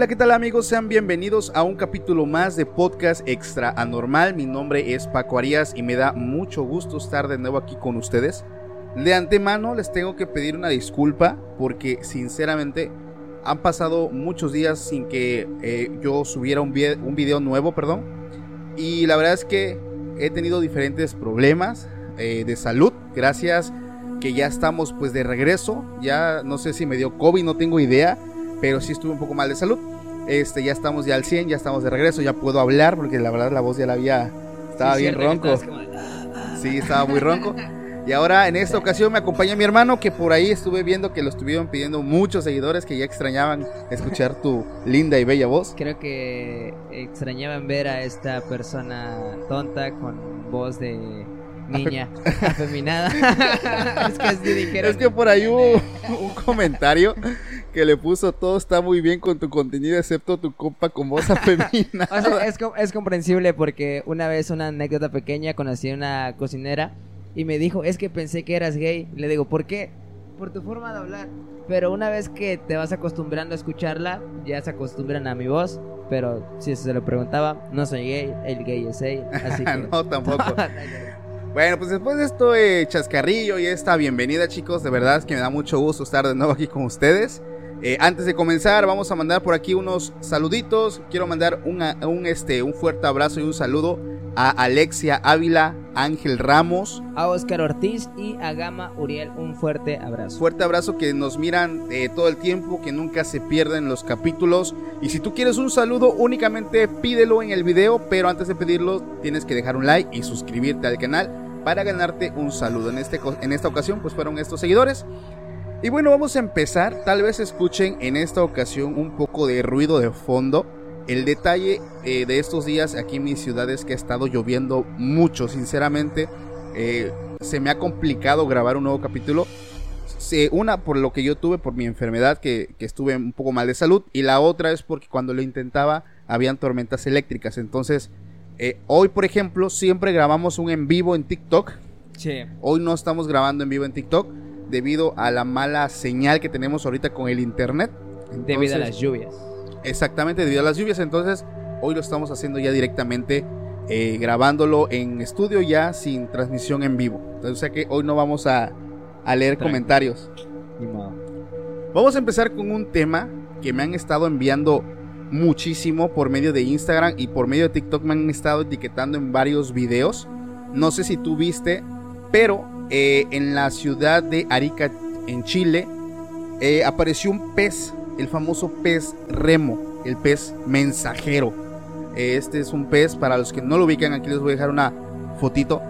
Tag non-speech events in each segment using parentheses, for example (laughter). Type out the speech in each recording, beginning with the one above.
Hola, ¿qué tal amigos? Sean bienvenidos a un capítulo más de Podcast Extra Anormal. Mi nombre es Paco Arias y me da mucho gusto estar de nuevo aquí con ustedes. De antemano les tengo que pedir una disculpa porque sinceramente han pasado muchos días sin que eh, yo subiera un, video nuevo, perdón. Y la verdad es que he tenido diferentes problemas eh, de salud. Gracias que ya estamos pues de regreso. Ya no sé si me dio COVID, no tengo idea pero sí estuve un poco mal de salud. Este, ya estamos ya al 100, ya estamos de regreso, ya puedo hablar porque la verdad la voz ya la había estaba bien ronco. Sí, estaba muy ronco. Y ahora en esta ocasión me acompaña mi hermano que por ahí estuve viendo que lo estuvieron pidiendo muchos seguidores que ya extrañaban escuchar tu linda y bella voz. Creo que extrañaban ver a esta persona tonta con voz de niña (laughs) afeminada. (laughs) es, que así dijeron. es que por ahí hubo un comentario que le puso todo está muy bien con tu contenido excepto tu copa con voz (laughs) afeminada. O sea, es, es comprensible porque una vez una anécdota pequeña conocí a una cocinera y me dijo, es que pensé que eras gay. Le digo, ¿por qué? Por tu forma de hablar. Pero una vez que te vas acostumbrando a escucharla, ya se acostumbran a mi voz. Pero si se lo preguntaba, no soy gay, el gay es gay. Así que... (laughs) no, tampoco. (laughs) Bueno, pues después de esto de chascarrillo y esta bienvenida chicos, de verdad es que me da mucho gusto estar de nuevo aquí con ustedes. Eh, antes de comenzar, vamos a mandar por aquí unos saluditos. Quiero mandar un, este, un fuerte abrazo y un saludo a Alexia Ávila, Ángel Ramos, a Oscar Ortiz y a Gama Uriel. Un fuerte abrazo. Fuerte abrazo que nos miran eh, todo el tiempo, que nunca se pierden los capítulos. Y si tú quieres un saludo, únicamente pídelo en el video, pero antes de pedirlo, tienes que dejar un like y suscribirte al canal para ganarte un saludo. En, este, en esta ocasión, pues fueron estos seguidores. Y bueno, vamos a empezar. Tal vez escuchen en esta ocasión un poco de ruido de fondo. El detalle eh, de estos días aquí en mi ciudad es que ha estado lloviendo mucho. Sinceramente, eh, se me ha complicado grabar un nuevo capítulo. una por lo que yo tuve, por mi enfermedad, que, estuve un poco mal de salud. Y la otra es porque cuando lo intentaba, habían tormentas eléctricas. Entonces, eh, hoy, por ejemplo, siempre grabamos un en vivo en TikTok. Sí. Hoy no estamos grabando en vivo en TikTok debido a la mala señal que tenemos ahorita con el internet. debido a las lluvias. Exactamente, debido a las lluvias. Entonces, hoy lo estamos haciendo ya directamente, eh, grabándolo en estudio ya sin transmisión en vivo. Entonces, o sea que hoy no vamos a, leer comentarios. Vamos a empezar con un tema que me han estado enviando muchísimo por medio de Instagram y por medio de TikTok me han estado etiquetando en varios videos. No sé si tú viste, pero eh, en la ciudad de Arica, en Chile, eh, apareció un pez, el famoso pez remo, el pez mensajero. Este es un pez, para los que no lo ubican, aquí les voy a dejar una fotito.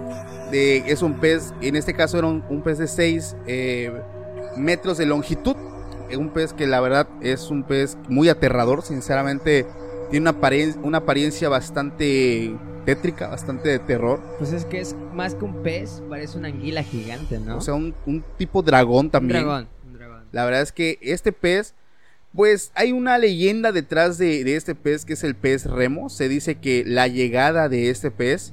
es un pez, en este caso era un, pez de 6 metros de longitud. Un pez que la verdad es un pez muy aterrador, sinceramente tiene una apariencia bastante tétrica, bastante de terror. Pues es que es más que un pez, parece una anguila gigante, ¿no? O sea, un, un tipo dragón también. Un dragón, un dragón. La verdad es que este pez, pues hay una leyenda detrás de, de, este pez que es el pez remo. Se dice que la llegada de este pez,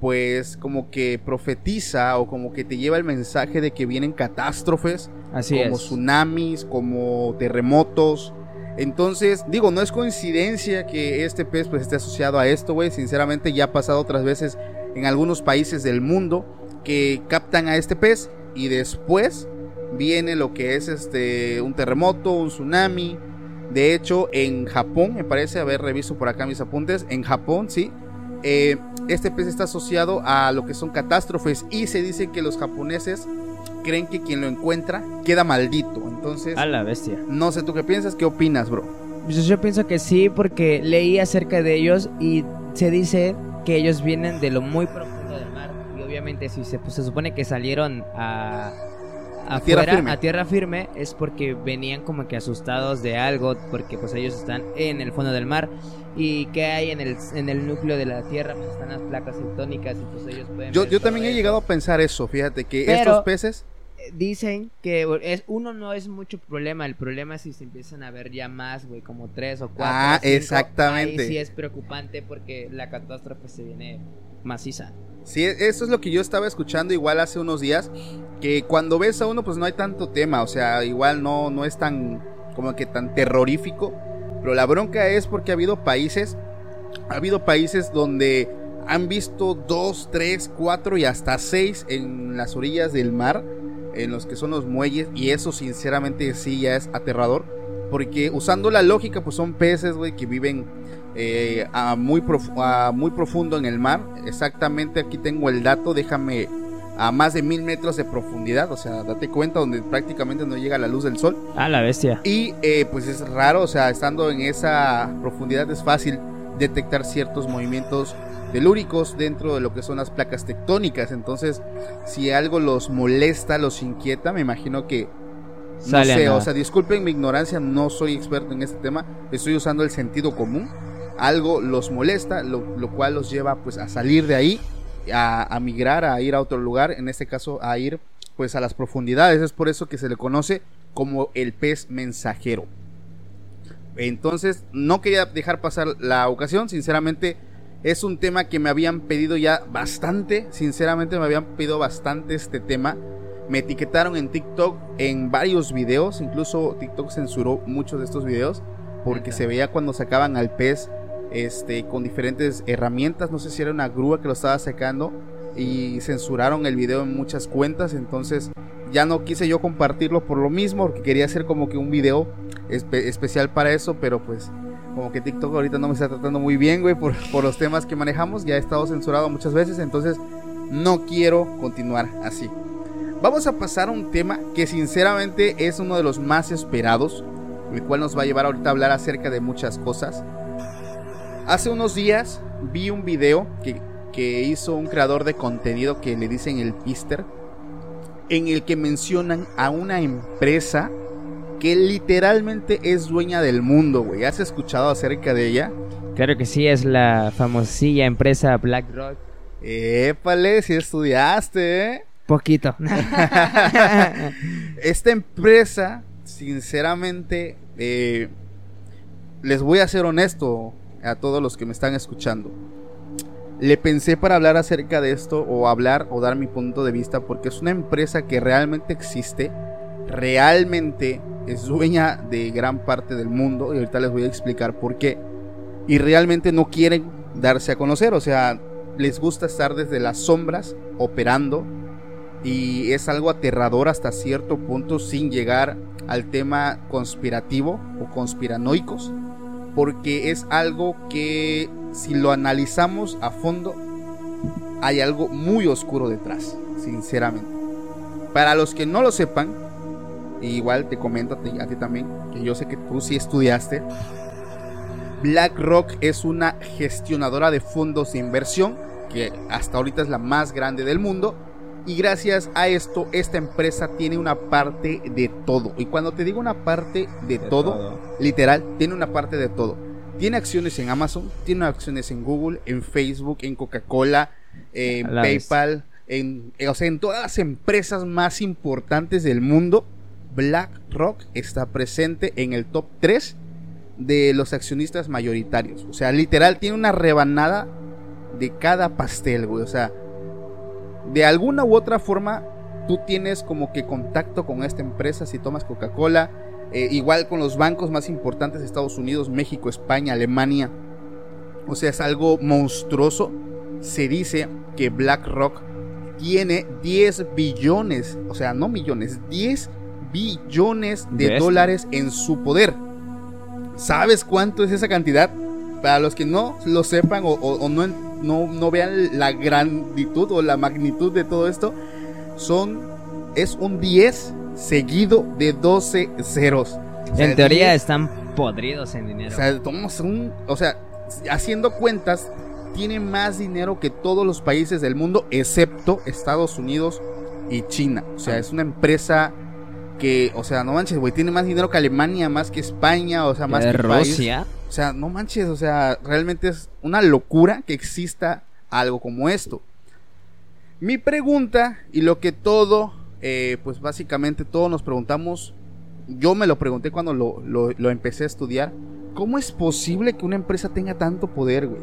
pues como que profetiza o como que te lleva el mensaje de que vienen catástrofes, Así como es. tsunamis, como terremotos. Entonces, digo, no es coincidencia que este pez pues esté asociado a esto, güey. Sinceramente ya ha pasado otras veces en algunos países del mundo que captan a este pez y después viene lo que es este un terremoto, un tsunami. De hecho, en Japón, me parece, haber reviso por acá mis apuntes, en Japón, sí, eh, este pez está asociado a lo que son catástrofes y se dice que los japoneses creen que quien lo encuentra queda maldito. Entonces, A la bestia. no sé tú qué piensas, qué opinas, bro. Pues yo pienso que sí, porque leí acerca de ellos y se dice que ellos vienen de lo muy profundo del mar. Y obviamente si se, pues, se supone que salieron a, A tierra afuera, firme. a tierra firme es porque venían como que asustados de algo, porque pues ellos están en el fondo del mar. Y que hay en el, en el núcleo de la tierra, pues están las placas tectónicas y pues ellos pueden Yo, yo también he eso. llegado a pensar eso, fíjate, que Pero- estos peces, Dicen que es, uno no es mucho problema, el problema es si se empiezan a ver ya más, güey, como tres o cuatro. Ah, cinco, exactamente. Ahí sí es preocupante porque la catástrofe se viene maciza. sí, eso es lo que yo estaba escuchando igual hace unos días, que cuando ves a uno pues no hay tanto tema, o sea, igual no, no es tan, como que tan terrorífico, pero la bronca es porque ha habido países, ha habido países donde han visto dos, tres, cuatro y hasta seis en las orillas del mar, en los que son los muelles, y eso sinceramente sí ya es aterrador, porque usando la lógica pues son peces, güey, que viven eh, a, muy profu- a muy profundo en el mar. Exactamente aquí tengo el dato, déjame a más de mil metros de profundidad, o sea, date cuenta donde prácticamente no llega la luz del sol. Ah, la bestia. Y eh, pues es raro, o sea, estando en esa profundidad es fácil detectar ciertos movimientos telúricos dentro de lo que son las placas tectónicas. Entonces, si algo los molesta, los inquieta, me imagino que no sé, o sea, disculpen mi ignorancia, no soy experto en este tema, estoy usando el sentido común. Algo los molesta, lo, lo cual los lleva pues a salir de ahí, a, a migrar, a ir a otro lugar, en este caso a ir pues a las profundidades. Es por eso que se le conoce como el pez mensajero. Entonces, no quería dejar pasar la ocasión, sinceramente es un tema que me habían pedido ya bastante, sinceramente me habían pedido bastante este tema. Me etiquetaron en TikTok en varios videos, incluso TikTok censuró muchos de estos videos porque se veía cuando sacaban al pez este con diferentes herramientas, no sé si era una grúa que lo estaba sacando y censuraron el video en muchas cuentas, entonces ya no quise yo compartirlo por lo mismo porque quería hacer como que un video espe- especial para eso, pero pues como que TikTok ahorita no me está tratando muy bien, güey, por, por los temas que manejamos, ya he estado censurado muchas veces, entonces no quiero continuar así. Vamos a pasar a un tema que sinceramente es uno de los más esperados, el cual nos va a llevar ahorita a hablar acerca de muchas cosas. Hace unos días vi un video que, que hizo un creador de contenido que le dicen el Pister, en el que mencionan a una empresa que literalmente es dueña del mundo, güey. ¿Has escuchado acerca de ella? Claro que sí, es la famosilla empresa BlackRock. Épale, si estudiaste, ¿eh? Poquito. (laughs) Esta empresa, sinceramente, eh, les voy a ser honesto a todos los que me están escuchando. Le pensé para hablar acerca de esto o hablar o dar mi punto de vista porque es una empresa que realmente existe, realmente es dueña de gran parte del mundo y ahorita les voy a explicar por qué. Y realmente no quieren darse a conocer, o sea, les gusta estar desde las sombras operando y es algo aterrador hasta cierto punto sin llegar al tema conspirativo o conspiranoicos porque es algo que si lo analizamos a fondo hay algo muy oscuro detrás sinceramente para los que no lo sepan igual te comento a ti, también que yo sé que tú sí estudiaste BlackRock es una gestionadora de fondos de inversión que hasta ahorita es la más grande del mundo. Y gracias a esto, esta empresa tiene una parte de todo. Y cuando te digo una parte de, todo, literal, tiene una parte de todo. Tiene acciones en Amazon, tiene acciones en Google, en Facebook, en Coca-Cola, en la. PayPal, en, o sea, en todas las empresas más importantes del mundo. BlackRock está presente en el top 3 de los accionistas mayoritarios. O sea, literal, tiene una rebanada de cada pastel, güey. O sea, de alguna u otra forma, tú tienes como que contacto con esta empresa si tomas Coca-Cola. eh, igual con los bancos más importantes de Estados Unidos, México, España, Alemania. O sea, es algo monstruoso. Se dice que BlackRock tiene 10 billones, o sea, no millones, 10 billones de dólares en su poder. ¿Sabes cuánto es esa cantidad? Para los que no lo sepan o, o- o no, no, no vean la granditud o la magnitud de todo esto, son es un 10 seguido de 12 ceros. O sea, En teoría 10 están podridos en dinero. o sea, tomamos un, o sea, haciendo cuentas, tiene más dinero que todos los países del mundo, excepto Estados Unidos y China. O sea, es una empresa que, o sea, no manches, güey, tiene más dinero que Alemania, más que España, o sea, más que país. Rusia. O sea, no manches, o sea, realmente es una locura que exista algo como esto. Mi pregunta y lo que todo, eh, pues básicamente todos nos preguntamos, yo me lo pregunté cuando lo, lo- lo empecé a estudiar, ¿cómo es posible que una empresa tenga tanto poder, güey?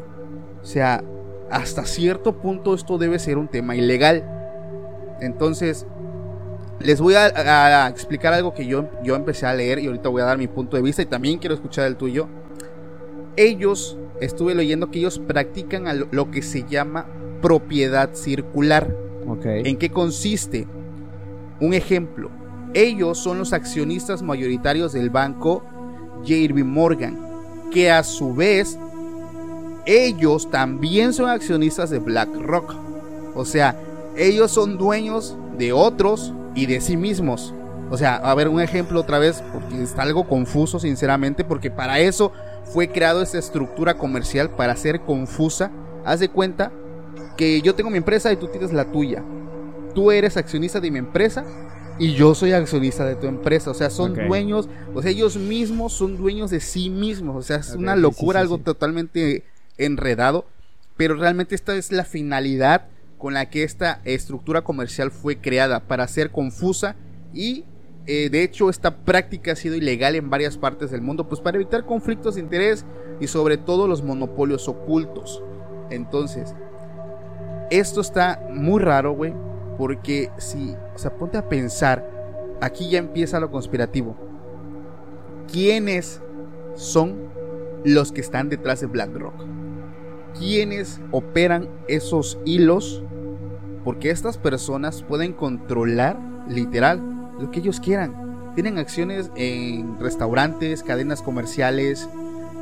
O sea, hasta cierto punto esto debe ser un tema ilegal. Entonces, les voy a, a- a explicar algo que yo, yo empecé a leer y ahorita voy a dar mi punto de vista y también quiero escuchar el tuyo. Ellos, estuve leyendo que ellos practican a lo, lo que se llama propiedad circular. Ok. ¿En qué consiste? Un ejemplo. Ellos son los accionistas mayoritarios del banco JP Morgan, que a su vez ellos también son accionistas de BlackRock. O sea, ellos son dueños de otros y de sí mismos. O sea, a ver un ejemplo otra vez, porque está algo confuso sinceramente, porque para eso fue creado esta estructura comercial, para ser confusa. Haz de cuenta que yo tengo mi empresa y tú tienes la tuya. Tú eres accionista de mi empresa y yo soy accionista de tu empresa. O sea, son dueños, o sea, ellos mismos son dueños de sí mismos. O sea, es una sí, locura, sí, algo sí. totalmente enredado. Pero realmente esta es la finalidad con la que esta estructura comercial fue creada, para ser confusa y eh, de hecho esta práctica ha sido ilegal en varias partes del mundo, pues para evitar conflictos de interés y sobre todo los monopolios ocultos. Entonces, esto está muy raro, güey, porque si, o sea, ponte a pensar, aquí ya empieza lo conspirativo. ¿Quiénes son los que están detrás de BlackRock? ¿Quiénes operan esos hilos? Porque estas personas pueden controlar, literal, lo que ellos quieran. Tienen acciones en restaurantes, cadenas comerciales,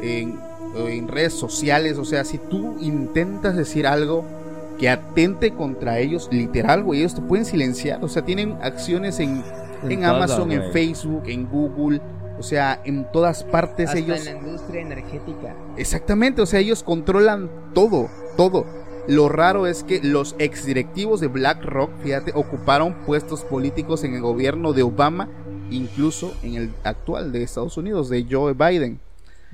en, en redes sociales. O sea, si tú intentas decir algo que atente contra ellos, literal, güey, ellos te pueden silenciar. O sea, tienen acciones en, en, En todo, Amazon, en. Facebook, en Google. O sea, en todas partes Hasta ellos... en la industria energética. Exactamente, o sea, ellos controlan todo, todo. Lo raro es que los exdirectivos de BlackRock, fíjate, ocuparon puestos políticos en el gobierno de Obama, incluso en el actual de Estados Unidos, de Joe Biden.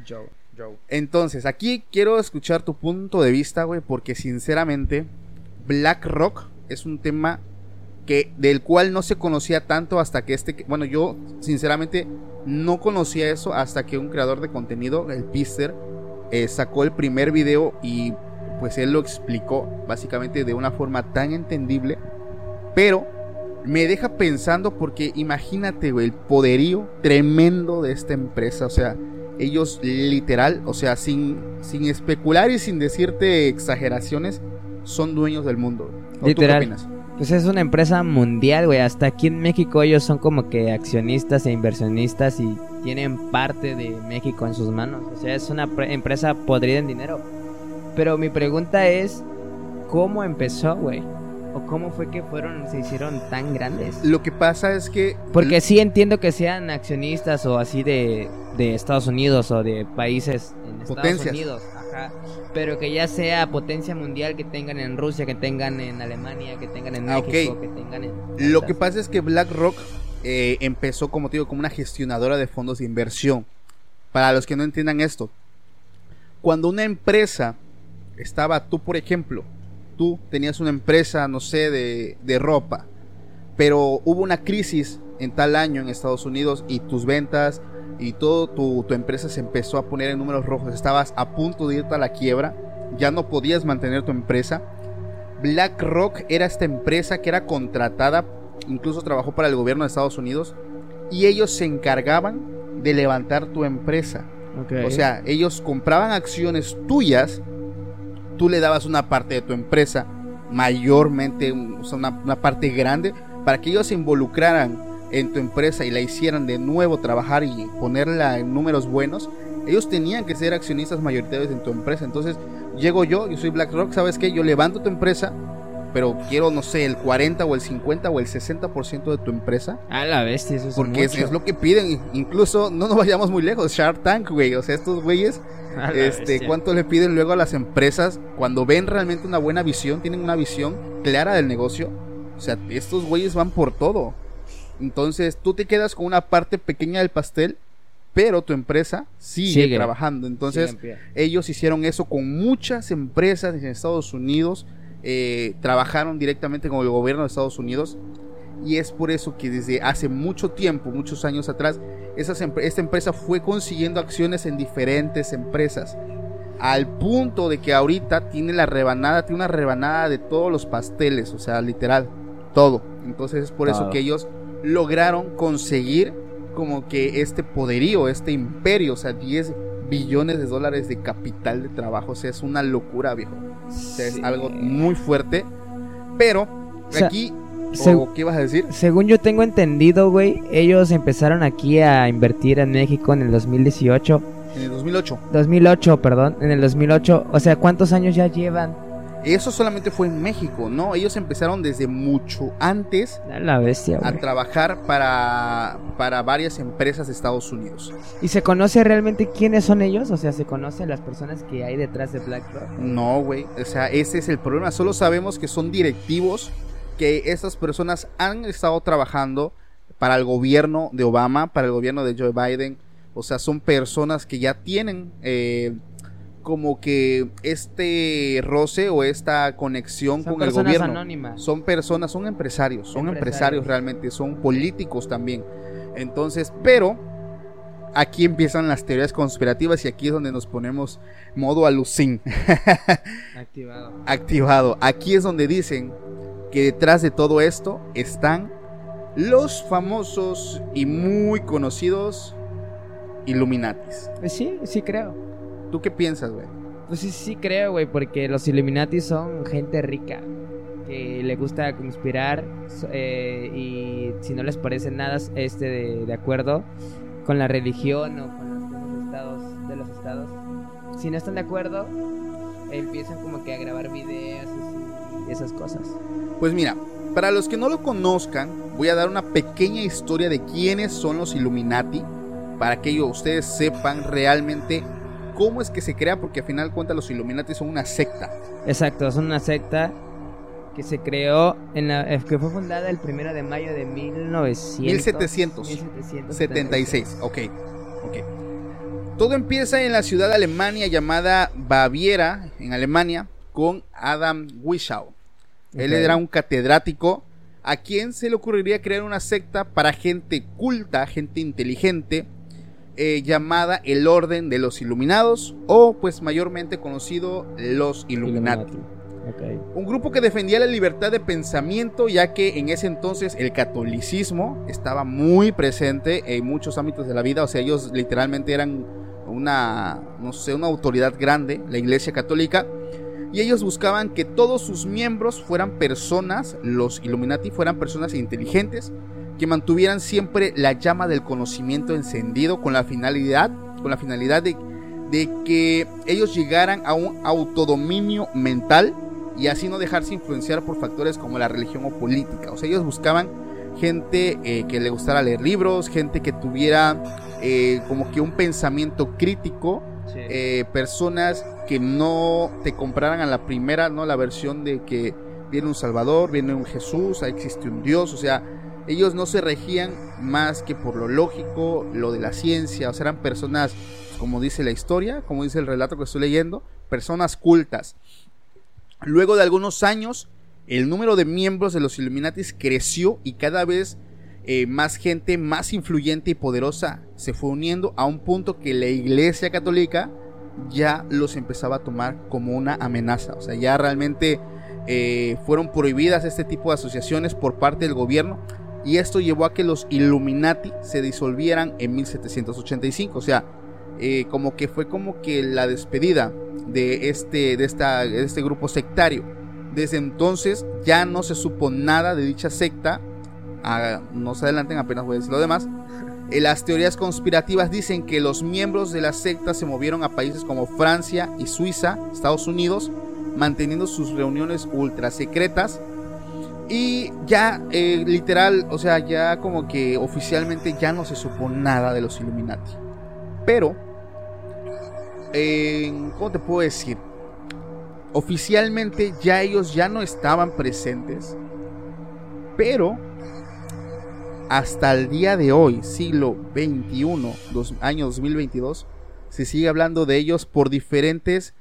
Joe. Joe. Entonces, aquí quiero escuchar tu punto de vista, güey, porque sinceramente, BlackRock es un tema que del cual no se conocía tanto hasta que este, bueno, yo sinceramente no conocía eso hasta que un creador de contenido, el Pister, eh, sacó el primer video y pues él lo explicó básicamente de una forma tan entendible, pero me deja pensando porque imagínate, güey, el poderío tremendo de esta empresa, o sea, ellos literal, o sea, sin, sin especular y sin decirte exageraciones, son dueños del mundo. ¿O tú qué Literal. opinas? Pues es una empresa mundial, güey. Hasta aquí en México ellos son como que accionistas e inversionistas y tienen parte de México en sus manos. O sea, es una pre- empresa podrida en dinero. Pero mi pregunta es, ¿cómo empezó, güey? ¿O cómo fue que fueron, se hicieron tan grandes? Lo que pasa es que Porque sí entiendo que sean accionistas o así de, de Estados Unidos o de países en Estados Potencias. Unidos. Ajá. Pero que ya sea potencia mundial que tengan en Rusia, que tengan en Alemania, que tengan en Ah, México, que tengan en... Lo que pasa es que BlackRock eh, empezó, como te digo, como una gestionadora de fondos de inversión. Para los que no entiendan esto, cuando una empresa estaba, tú por ejemplo, tú tenías una empresa, no sé, de, de ropa, pero hubo una crisis en tal año en Estados Unidos y tus ventas y todo tu, tu empresa se empezó a poner en números rojos, estabas a punto de irte a la quiebra, ya no podías mantener tu empresa. BlackRock era esta empresa que era contratada, incluso trabajó para el gobierno de Estados Unidos, y ellos se encargaban de levantar tu empresa. O sea, ellos compraban acciones tuyas, tú le dabas una parte de tu empresa, mayormente, o sea, una, una parte grande, para que ellos se involucraran en tu empresa y la hicieran de nuevo trabajar y ponerla en números buenos. Ellos tenían que ser accionistas mayoritarios en tu empresa. Entonces, llego yo, yo soy BlackRock, ¿sabes qué? Yo levanto tu empresa, pero quiero, no sé, el 40 o el 50 o el 60% de tu empresa. A la bestia, eso es Porque es, mucho. es lo que piden. Incluso no nos vayamos muy lejos. Shark Tank, güey. O sea, estos güeyes, este, bestia. ¿cuánto le piden luego a las empresas cuando ven realmente una buena visión? Tienen una visión clara del negocio. O sea, estos güeyes van por todo. Entonces, tú te quedas con una parte pequeña del pastel, pero tu empresa sigue, Sigue. trabajando. Entonces, Sigue ellos hicieron eso con muchas empresas en Estados Unidos. Eh, trabajaron directamente con el gobierno de Estados Unidos. Y es por eso que desde hace mucho tiempo, muchos años atrás, esas esta empresa fue consiguiendo acciones en diferentes empresas. Al punto de que ahorita tiene la rebanada, tiene una rebanada de todos los pasteles, o sea, literal, todo. Entonces es por eso que ellos lograron conseguir como que este poderío, este imperio, o sea, 10 billones de dólares de capital de trabajo, o sea, es una locura, viejo. O sea, es algo muy fuerte. Pero sea, aquí, ¿qué ibas a decir? Según yo tengo entendido, güey, ellos empezaron aquí a invertir en México en el 2018. En el 2008. 2008, perdón, en el 2008. O sea, ¿cuántos años ya llevan? Eso solamente fue en México, ¿no? Ellos empezaron desde mucho antes A la bestia, a güey. trabajar para, para varias empresas de Estados Unidos. ¿Y se conoce realmente quiénes son ellos? O sea, ¿se conocen las personas que hay detrás de BlackRock? No, güey. O sea, ese es el problema. Solo sabemos que son directivos, que estas personas han estado trabajando para el gobierno de Obama, para el gobierno de Joe Biden. O sea, son personas que ya tienen eh, como que este roce o esta conexión Son con el gobierno. anónimas. Son personas, son empresarios, son empresarios. Empresarios. realmente, son políticos también. Entonces, pero aquí empiezan las teorías conspirativas y aquí es donde nos ponemos modo alucin (laughs) Activado. activado. Aquí es donde dicen que detrás de todo esto están los famosos y muy conocidos Illuminatis. Pues sí, sí creo. ¿Tú qué piensas, güey? Pues sí, sí creo, güey, porque los Illuminati son gente rica que le gusta conspirar eh, y si no les parece nada este de, de acuerdo con la religión o con los, con los estados de los estados, si no están de acuerdo empiezan como que a grabar videos y esas cosas. Pues mira, para los que no lo conozcan, voy a dar una pequeña historia de quiénes son los Illuminati, para que ellos- ustedes sepan realmente cómo es que se crea, porque al final de cuentas los Illuminati son una secta. Exacto, son una secta que se creó en la eh, que fue fundada el primero de mayo de 1900 1700. 1776. 76, ok, ok. Todo empieza en la ciudad de Alemania llamada Baviera, en Alemania, con Adam Wischau. Él era un catedrático a quien se le ocurriría crear una secta para gente culta, gente inteligente, eh, llamada el Orden de los Iluminados o pues mayormente conocido los Illuminati. Un grupo que defendía la libertad de pensamiento, ya que en ese entonces el catolicismo estaba muy presente en muchos ámbitos de la vida. O sea, ellos literalmente eran una, no sé, una autoridad grande, la Iglesia Católica. Y ellos buscaban que todos sus miembros fueran personas, los Illuminati fueran personas inteligentes, que mantuvieran siempre la llama del conocimiento encendido con la finalidad, con la finalidad de, de que ellos llegaran a un autodominio mental y así no dejarse influenciar por factores como la religión o política. O sea, ellos buscaban gente eh, que le gustara leer libros, gente que tuviera eh, como que un pensamiento crítico eh, personas que no te compraran a la primera, ¿no? La versión de que viene un Salvador, viene un Jesús, existe un Dios, o sea, ellos no se regían más que por lo lógico, lo de la ciencia, o sea, eran personas, como dice la historia, como dice el relato que estoy leyendo, personas cultas. Luego de algunos años, el número de miembros de los Illuminatis creció y cada vez eh, más gente más influyente y poderosa se fue uniendo a un punto que la Iglesia Católica ya los empezaba a tomar como una amenaza. O sea, ya realmente eh, fueron prohibidas este tipo de asociaciones por parte del gobierno y esto llevó a que los Illuminati se disolvieran en 1785. O sea, eh, como que fue como que la despedida de este, de, esta, de este grupo sectario. Desde entonces ya no se supo nada de dicha secta. Ah, no se adelanten, apenas voy a decir lo demás. Eh, las teorías conspirativas dicen que los miembros de la secta se movieron a países como Francia y Suiza, Estados Unidos, manteniendo sus reuniones ultra secretas. Y ya, eh, literal, o sea, ya como que oficialmente ya no se supo nada de los Illuminati. Pero, ¿cómo te puedo decir? Oficialmente ya ellos ya no estaban presentes. Pero, hasta el día de hoy, siglo 21, año 2022, se sigue hablando de ellos por diferentes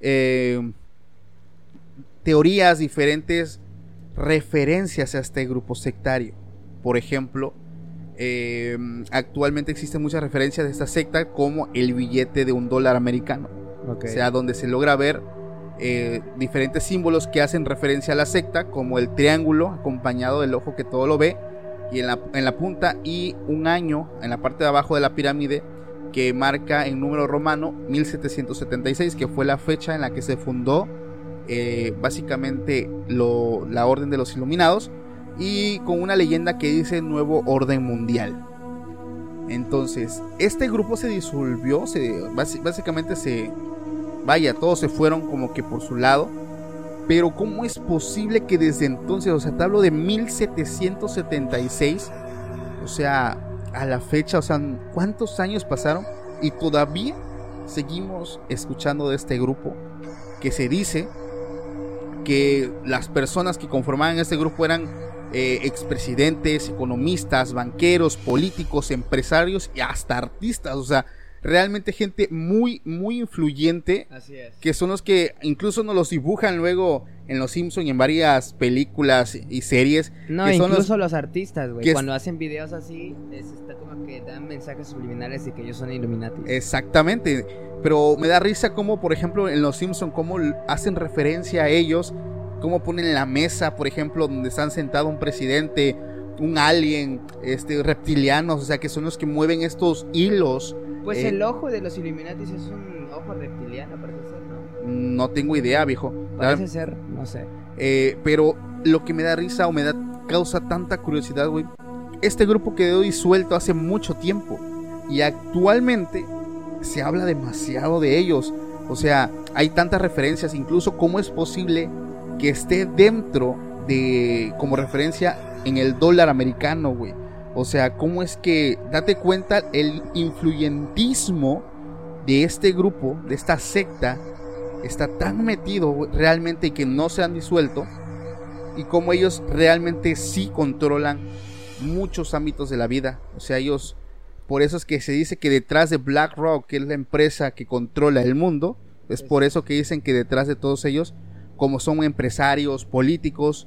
eh, teorías, diferentes referencias a este grupo sectario. Por ejemplo, eh, actualmente existen muchas referencias de esta secta como el billete de un dólar americano. O sea, donde se logra ver eh, diferentes símbolos que hacen referencia a la secta, como el triángulo acompañado del ojo que todo lo ve, y en la, en la punta, y un año en la parte de abajo de la pirámide que marca en número romano 1776, que fue la fecha en la que se fundó eh, básicamente la orden de los iluminados y con una leyenda que dice nuevo orden mundial. Entonces, este grupo se disolvió, se, básicamente se, vaya, todos se fueron como que por su lado. Pero ¿cómo es posible que desde entonces, o sea, te hablo de 1776, o sea, a la fecha, o sea, ¿cuántos años pasaron? Y todavía seguimos escuchando de este grupo que se dice que las personas que conformaban este grupo eran eh, expresidentes, economistas, banqueros, políticos, empresarios y hasta artistas. O sea, realmente gente muy, muy influyente. Que son los que incluso nos los dibujan luego en Los Simpsons y en varias películas y series. No, incluso los, artistas, güey. Cuando hacen videos así, está como que dan mensajes subliminales de que ellos son Illuminati. Exactamente. Pero me da risa como, por ejemplo, en Los Simpsons, cómo hacen referencia a ellos, cómo ponen la mesa, por ejemplo, donde están sentado un presidente, un alien, este, reptilianos, o sea, que son los que mueven estos hilos. Pues eh, el ojo de los Illuminati es un ojo reptiliano, parece ser, ¿no? No tengo idea, viejo. Parece ser, no sé. Eh, pero lo que me da risa o me da causa tanta curiosidad, güey, este grupo quedó disuelto hace mucho tiempo y actualmente se habla demasiado de ellos. O sea, hay tantas referencias, incluso cómo es posible que esté dentro de, como referencia, en el dólar americano, güey. O sea, cómo es que, date cuenta, el influyentismo de este grupo, de esta secta, está tan metido realmente y que no se han disuelto. Y cómo ellos realmente sí controlan muchos ámbitos de la vida. O sea, ellos por eso es que se dice que detrás de BlackRock, que es la empresa que controla el mundo, es por eso que dicen que detrás de todos ellos, como son empresarios, políticos,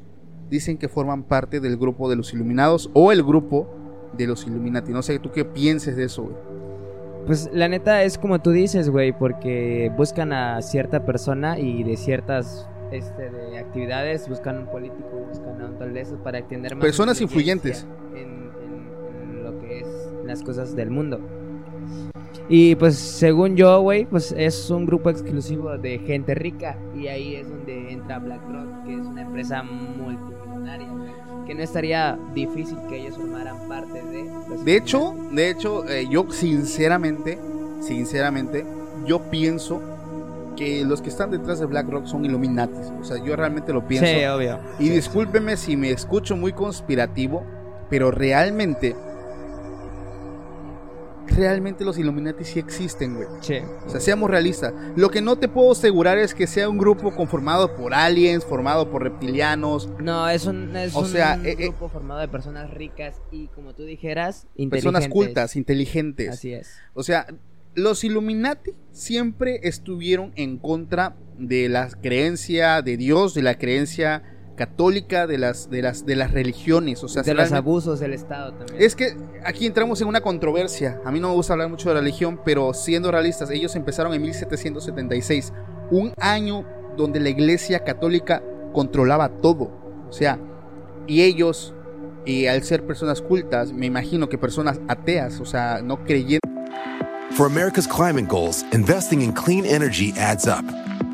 dicen que forman parte del grupo de los Iluminados o el grupo de los Illuminati. No sé, ¿tú qué pienses de eso, güey? Pues la neta es como tú dices, güey, porque buscan a cierta persona y de ciertas este, de actividades buscan un político, buscan a un tal de para extender más. Personas influyentes las cosas del mundo. Y pues según yo, güey, pues es un grupo exclusivo de gente rica y ahí es donde entra BlackRock, que es una empresa multimillonaria, que no estaría difícil que ellos formaran parte de... De hecho, de hecho, eh, yo sinceramente, sinceramente, yo pienso que los que están detrás de BlackRock son Illuminati. O sea, yo realmente lo pienso. Sí, obvio. Y discúlpeme si me escucho muy conspirativo, pero realmente realmente los Illuminati sí existen, güey. Sí. O sea, seamos realistas. Lo que no te puedo asegurar es que sea un grupo conformado por aliens, formado por reptilianos, No, es un, es O un sea, eh, eh, grupo formado de personas ricas y, como tú dijeras, personas inteligentes. cultas, inteligentes. Así es. O sea, los Illuminati siempre estuvieron en contra de la creencia de Dios, de la creencia católica, de las, de las, de las religiones. O sea, de los abusos del Estado también. Es que aquí entramos en una controversia. A mí no me gusta hablar mucho de religión, pero siendo realistas, ellos empezaron en 1776, un año donde la Iglesia Católica controlaba todo. O sea, y ellos, y al ser personas cultas, me imagino que personas ateas, o sea, no creyentes. For America's climate goals, investing in clean energy adds up.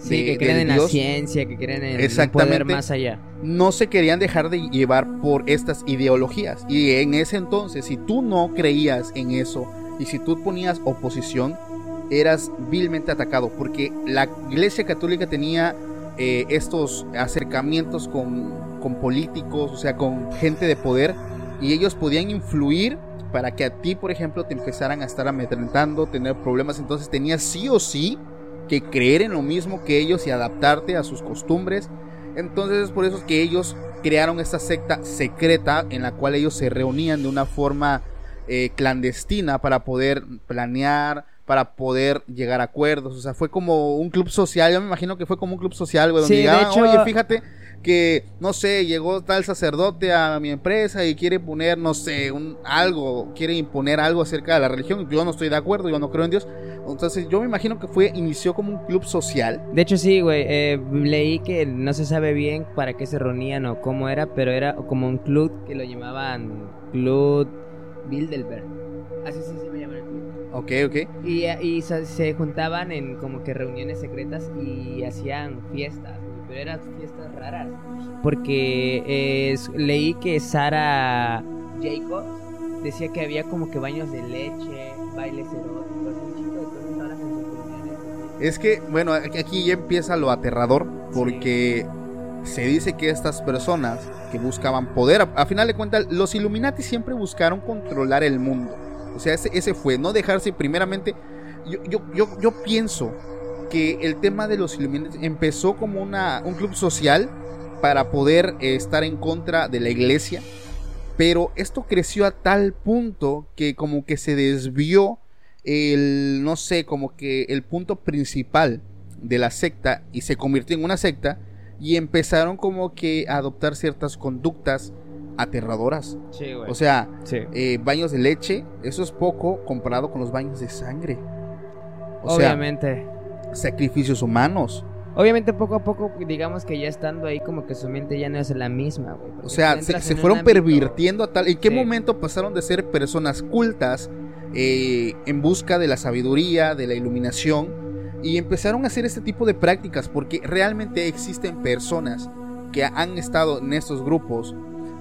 Sí, de- que creen en la ciencia, que creen en poder más allá. no se querían dejar de llevar por estas ideologías. Y en ese entonces, si tú no creías en eso y si tú ponías oposición, eras vilmente atacado porque la Iglesia Católica tenía eh, estos acercamientos con, con políticos, o sea, con gente de poder, y ellos podían influir para que a ti, por ejemplo, te empezaran a estar amedrentando, tener problemas. Entonces tenías sí o sí que creer en lo mismo que ellos y adaptarte a sus costumbres. Entonces es por eso que ellos crearon esta secta secreta en la cual ellos se reunían de una forma eh, clandestina para poder planear, para poder llegar a acuerdos. O sea, fue como un club social. Yo me imagino que fue como un club social, güey, donde Sí, de llegaban, hecho- oye, fíjate que, no sé, llegó tal sacerdote a mi empresa y quiere poner, no sé, un algo, quiere imponer algo acerca de la religión. Yo no estoy de acuerdo, yo no creo en Dios. Entonces yo me imagino que fue, inició como un club social. De hecho, sí, güey. eh, leí que no se sabe bien para qué se reunían o cómo era, pero era como un club que lo llamaban Club Bilderberg. Así sí se llama el club. Ok, ok. Y, y se, juntaban en como que reuniones secretas y hacían fiestas, pero eran fiestas raras. Porque eh, leí que Sara Jacobs decía que había como que baños de leche, bailes eróticos, un chico de cosas raras en sus reuniones. Es que, bueno, aquí ya empieza lo aterrador, porque se dice que estas personas que buscaban poder, a, a final de cuentas, los Illuminati siempre buscaron controlar el mundo. O sea, ese, ese fue, no dejarse primeramente. Yo, yo, yo, yo pienso que el tema de los Illuminati empezó como una, un club social para poder eh, estar en contra de la iglesia, pero esto creció a tal punto que como que se desvió el, no sé, como que el punto principal de la secta y se convirtió en una secta y empezaron como que a adoptar ciertas conductas aterradoras. Sí, güey. O sea, sí. eh, baños de leche, eso es poco comparado con los baños de sangre. O sea, Obviamente. Sacrificios humanos. Obviamente poco a poco, digamos que ya estando ahí como que su mente ya no es la misma, güey. O sea, se, fueron ámbito- pervirtiendo a tal. ¿En qué Sí. momento pasaron de ser personas cultas eh, en busca de la sabiduría, de la iluminación, y empezaron a hacer este tipo de prácticas? Porque realmente existen personas que han estado en estos grupos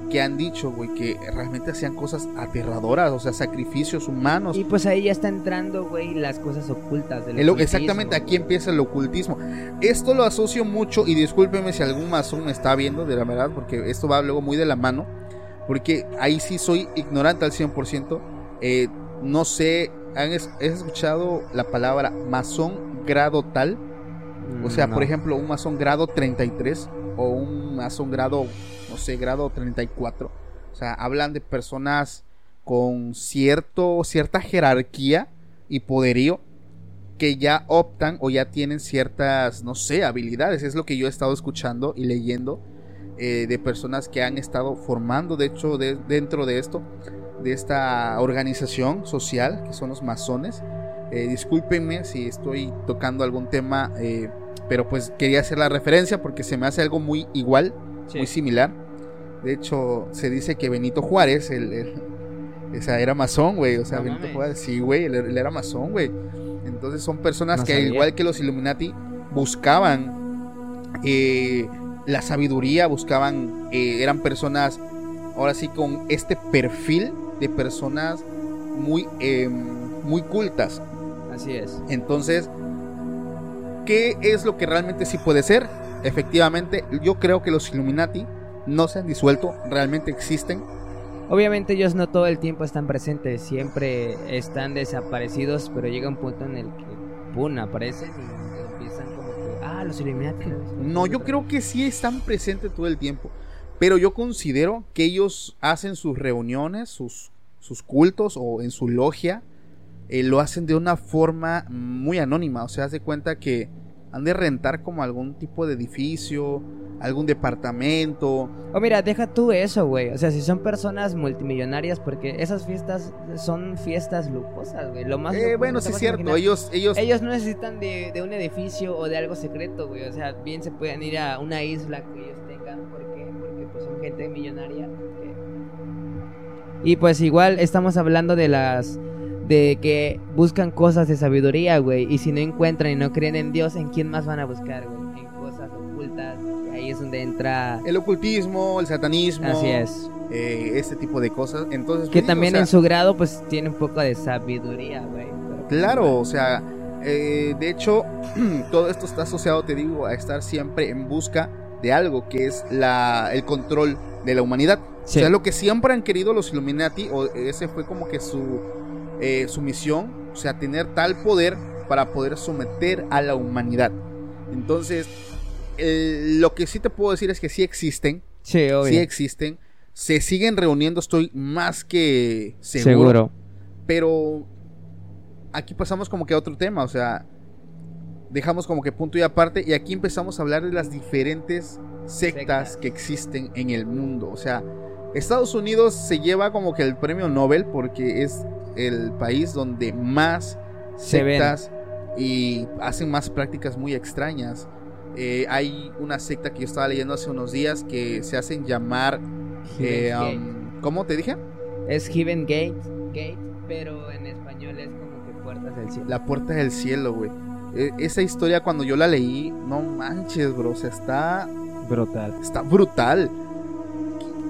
que han dicho, güey, que realmente hacían cosas aterradoras, o sea, sacrificios humanos. Y pues ahí ya está entrando, güey, las cosas ocultas del El- exactamente, aquí empieza el ocultismo. Esto lo asocio mucho, y discúlpeme si algún masón me está viendo, de la verdad, porque esto va luego muy de la mano, porque ahí sí soy ignorante al 100%. Eh, no sé, ¿han es- ¿has escuchado la palabra masón grado tal? O sea, Mm, por ejemplo, un masón grado 33 o un masón grado, no sé, grado 34. O sea, hablan de personas con cierto, cierta jerarquía y poderío que ya optan o ya tienen ciertas, no sé, habilidades. Es lo que yo he estado escuchando y leyendo eh, de personas que han estado formando, de hecho, de- dentro de esto, de esta organización social que son los masones. Eh, discúlpenme si estoy tocando algún tema, eh, pero pues quería hacer la referencia porque se me hace algo muy igual, Sí. muy similar. De hecho, se dice que Benito Juárez, el, el- o sea, era masón, güey. O sea, No Benito mames. Juárez, sí, güey, él, él era masón, güey. Entonces son personas No que, sabía. igual que los Illuminati, buscaban eh, la sabiduría, buscaban, eh, eran personas, ahora sí, con este perfil de personas muy, eh, muy cultas. Así es. Entonces, ¿qué es lo que realmente sí puede ser? Efectivamente, yo creo que los Illuminati no se han disuelto, realmente existen. Obviamente ellos no todo el tiempo están presentes, siempre están desaparecidos, pero llega un punto en el que, ¡pum!, aparecen y empiezan como que, ah, los Illuminati. No, yo creo que sí están presentes todo el tiempo. Pero yo considero que ellos hacen sus reuniones, sus, sus cultos o en su logia, eh, lo hacen de una forma muy anónima. O sea, haz de cuenta que han de rentar como algún tipo de edificio, algún departamento. O mira, deja tú eso, güey. O sea, si son personas multimillonarias, porque esas fiestas son fiestas lujosas, güey. Lo más Eh, bueno, sí es cierto. imaginar. Ellos, ellos, Ellos no necesitan de, de un edificio o de algo secreto, güey. O sea, bien se pueden ir a una isla que ellos tengan. ¿Por qué? Porque pues son gente millonaria. Y pues igual estamos hablando de las... De que buscan cosas de sabiduría, güey. Y si no encuentran y no creen en Dios, ¿en quién más van a buscar, güey? En cosas ocultas. Ahí es donde entra... el ocultismo, el satanismo. Así es. eh, este tipo de cosas. Entonces, Que pues, también o sea, en su grado, pues tiene un poco de sabiduría, güey. pues, Claro, o sea, eh, de hecho, (clears throat) todo esto está asociado, te digo, a estar siempre en busca de algo que es la, el control de la humanidad. Sí. O sea, lo que siempre han querido los Illuminati, o ese fue como que su, eh, su misión, o sea, tener tal poder para poder someter a la humanidad. Entonces, el- lo que sí te puedo decir es que sí existen, Sí, obvio. sí existen, se siguen reuniendo, estoy más que seguro. Seguro. Pero aquí pasamos como que a otro tema, o sea, dejamos como que punto y aparte y aquí empezamos a hablar de las diferentes sectas Sectas. que existen en el mundo. O sea, Estados Unidos se lleva como que el premio Nobel porque es el país donde más Se ven. sectas y hacen más prácticas muy extrañas. Eh, hay una secta que yo estaba leyendo hace unos días que se hacen llamar... eh, um, ¿Cómo te dije? Es Heaven Gate, Gate, pero en español es como que puertas del cielo. La puerta del cielo, güey. E- esa historia cuando yo la leí, no manches, bro. O sea, está, Brutal. está brutal.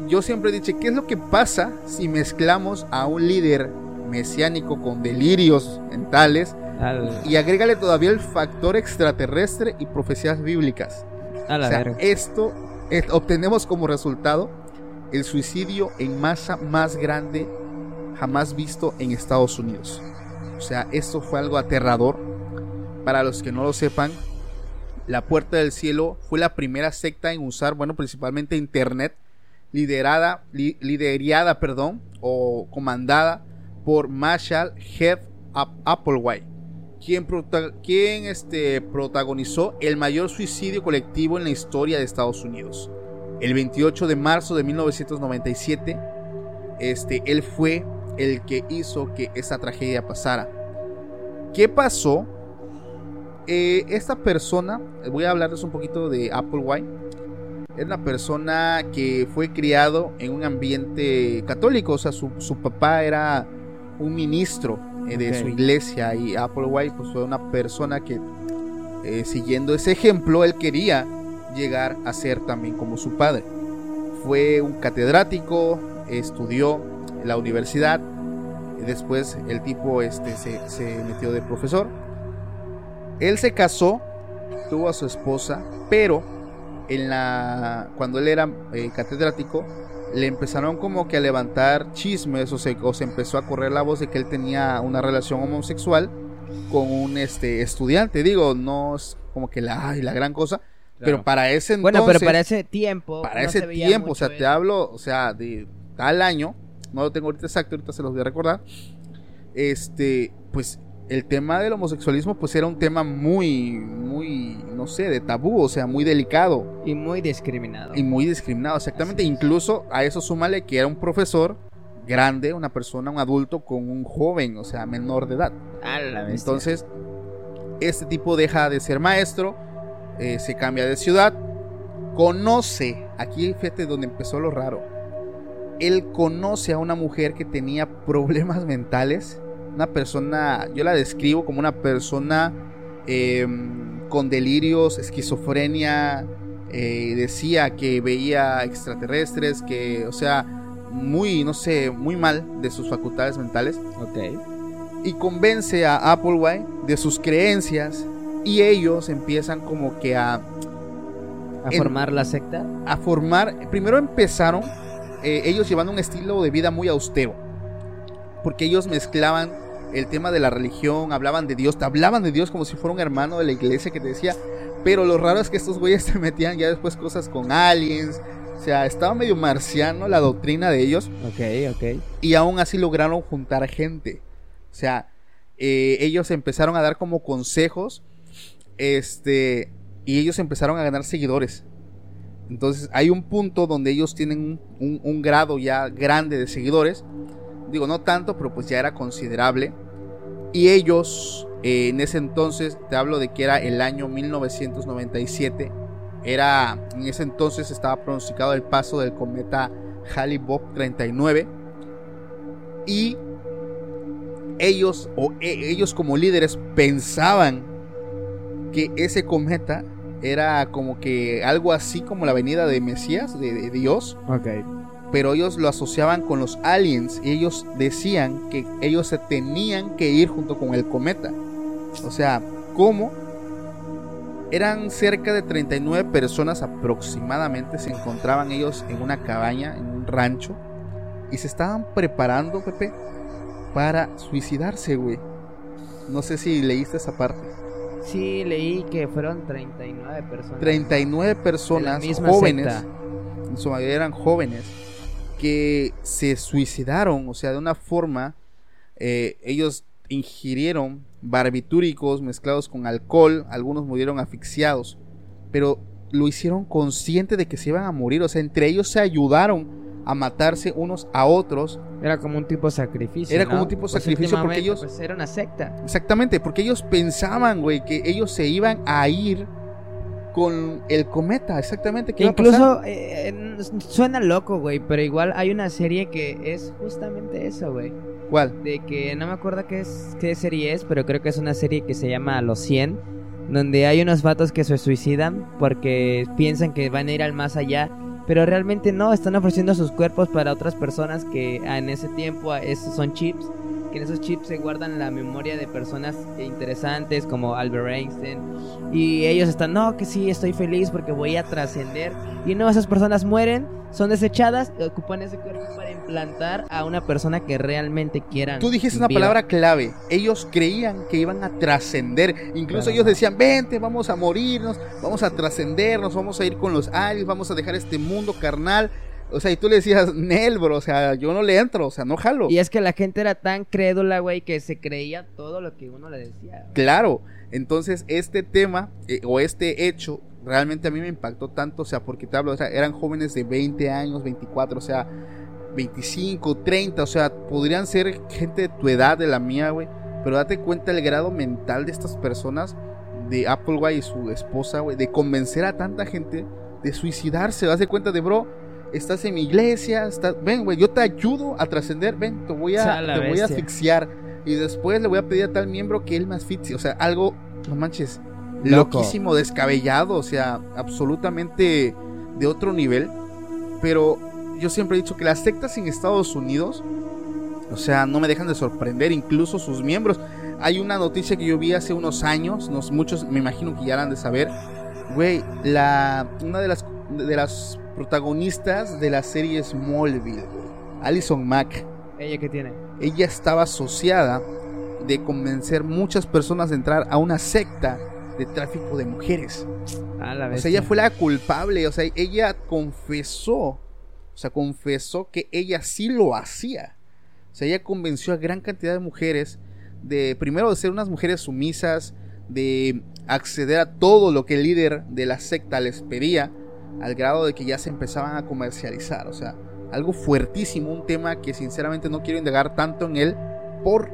Yo siempre he dicho, ¿qué es lo que pasa si mezclamos a un líder mesiánico con delirios mentales Al- y agrégale todavía el factor extraterrestre y profecías bíblicas? a la o sea, esto obtenemos como resultado el suicidio en masa más grande jamás visto en Estados Unidos. O sea, esto fue algo aterrador. Para los que no lo sepan, la Puerta del Cielo fue la primera secta en usar, bueno, principalmente internet, liderada, li- liderada, perdón, o comandada por Marshall Ap- Applewhite, quien, quien este, protagonizó el mayor suicidio colectivo en la historia de Estados Unidos. El 28 de marzo de 1997, este, él fue el que hizo que esa tragedia pasara. ¿Qué pasó? Eh, esta persona, voy a hablarles un poquito de Applewhite. Era una persona que fue criado en un ambiente católico, o sea, su, su papá era un ministro eh, de su iglesia y Applewhite pues, fue una persona que eh, siguiendo ese ejemplo él quería llegar a ser también como su padre. Fue un catedrático, estudió en la universidad, después el tipo este, se, se metió de profesor. Él se casó, tuvo a su esposa, pero en la, cuando él era eh, catedrático, le empezaron como que a levantar chismes o se, o se empezó a correr la voz de que él tenía una relación homosexual con un este, estudiante. Digo, no es como que la, ay, la gran cosa, pero para ese entonces... Bueno, pero para ese tiempo. Para no ese tiempo, o sea, te hablo, o sea, de tal año, no lo tengo ahorita exacto, ahorita se los voy a recordar. Este, pues el tema del homosexualismo pues era un tema muy muy no sé, de tabú, o sea, muy delicado Y muy discriminado. y muy discriminado, exactamente, incluso a eso súmale que era un profesor grande, una persona, un adulto con un joven, o sea, menor de edad. A la. Entonces, este tipo deja de ser maestro, eh, se cambia de ciudad, conoce, aquí fíjate donde empezó lo raro, él conoce a una mujer que tenía problemas mentales una persona, yo la describo como una persona em, con delirios, esquizofrenia, eh, decía que veía extraterrestres, que, o sea, muy, no sé, muy mal de sus facultades mentales. Ok. Y convence a Applewhite de sus creencias y ellos empiezan como que a, A En- formar la secta. a formar, primero empezaron eh, ellos llevando un estilo de vida muy austero, porque ellos mezclaban el tema de la religión, hablaban de Dios, te hablaban de Dios como si fuera un hermano de la iglesia que te decía, pero lo raro es que estos güeyes (laughs) se metían ya después cosas con aliens, o sea, estaba medio marciano la doctrina de ellos, Ok, ok. y aún así lograron juntar gente. O sea, eh, ellos empezaron a dar como consejos, este, y ellos empezaron a ganar seguidores. Entonces hay un punto donde ellos tienen un, un- un grado ya grande de seguidores. Digo, no tanto, pero pues ya era considerable. Y ellos, eh, en ese entonces, te hablo de que era el año 1997. Era, en ese entonces estaba pronosticado el paso del cometa Halley-Bopp 39. Y ellos, o e- ellos como líderes, pensaban que ese cometa era como que algo así como la venida de Mesías, de, de Dios, Ok. Pero ellos lo asociaban con los aliens y ellos decían que ellos se tenían que ir junto con el cometa. O sea, ¿cómo? Eran cerca de 39 personas aproximadamente, se encontraban ellos en una cabaña, en un rancho, y se estaban preparando, Pepe, para suicidarse, güey. No sé si leíste esa parte. Sí, leí que fueron 39 personas. 39 personas jóvenes, secta. en su mayoría eran jóvenes, que se suicidaron, o sea, de una forma, eh, ellos ingirieron barbitúricos mezclados con alcohol, algunos murieron asfixiados, pero lo hicieron consciente de que se iban a morir, o sea, entre ellos se ayudaron a matarse unos a otros, Era como un tipo de sacrificio. Era ¿no? como un tipo de Pues sacrificio porque ellos- Pues era una secta. exactamente, porque ellos pensaban, güey, que ellos se iban a ir con el cometa, exactamente, a pasar. Incluso eh, eh, suena loco, güey, pero igual hay una serie que es justamente eso, güey. ¿Cuál? De que no me acuerdo qué, es, qué serie es, pero creo que es una serie que se llama Los 100, donde hay unos vatos que se suicidan porque piensan que van a ir al más allá, pero realmente no, están ofreciendo sus cuerpos para otras personas que en ese tiempo esos son chips, que en esos chips se guardan la memoria de personas interesantes como Albert Einstein y ellos están, no, que sí, estoy feliz porque voy a trascender y no, esas personas mueren, son desechadas y ocupan ese cuerpo para implantar a una persona que realmente quieran. Tú dijiste una viva. palabra clave. Ellos creían que iban a trascender. Incluso Claro. ellos decían, vente, vamos a morirnos, vamos a trascendernos, vamos a ir con los aliens, vamos a dejar este mundo carnal. O sea, y tú le decías, Nel, bro, o sea, yo no le entro, o sea, no jalo. Y es que la gente era tan crédula, güey, que se creía todo lo que uno le decía. Claro, entonces este tema eh, o este hecho realmente a mí me impactó tanto, o sea, porque te hablo, o sea, eran jóvenes de 20 años, 24, o sea, 25, 30, o sea, podrían ser gente de tu edad, de la mía, güey, pero date cuenta el grado mental de estas personas, de Applewhite y su esposa, güey, de convencer a tanta gente de suicidarse, das de cuenta de, bro, estás en mi iglesia, estás, ven, güey, yo te ayudo a trascender, ven, te voy a, te voy a asfixiar. Y después le voy a pedir a tal miembro que él me asfixie, o sea, algo, no manches, Loco. loquísimo, descabellado, o sea, absolutamente de otro nivel, pero yo siempre he dicho que las sectas en Estados Unidos, o sea, no me dejan de sorprender, incluso sus miembros. Hay una noticia que yo vi hace unos años, nos, muchos me imagino que ya la han de saber, güey, la, una de las, de las protagonistas de la serie Smallville, Alison Mack, ¿Ella qué tiene? ella estaba asociada de convencer muchas personas de entrar a una secta de tráfico de mujeres. Ah, la O sea, ella fue la culpable, o sea, ella confesó, o sea, confesó que ella sí lo hacía. O sea, ella convenció a gran cantidad de mujeres de, primero, de ser unas mujeres sumisas, de acceder a todo lo que el líder de la secta les pedía, al grado de que ya se empezaban a comercializar. O sea, algo fuertísimo, un tema que sinceramente no quiero indagar tanto en él por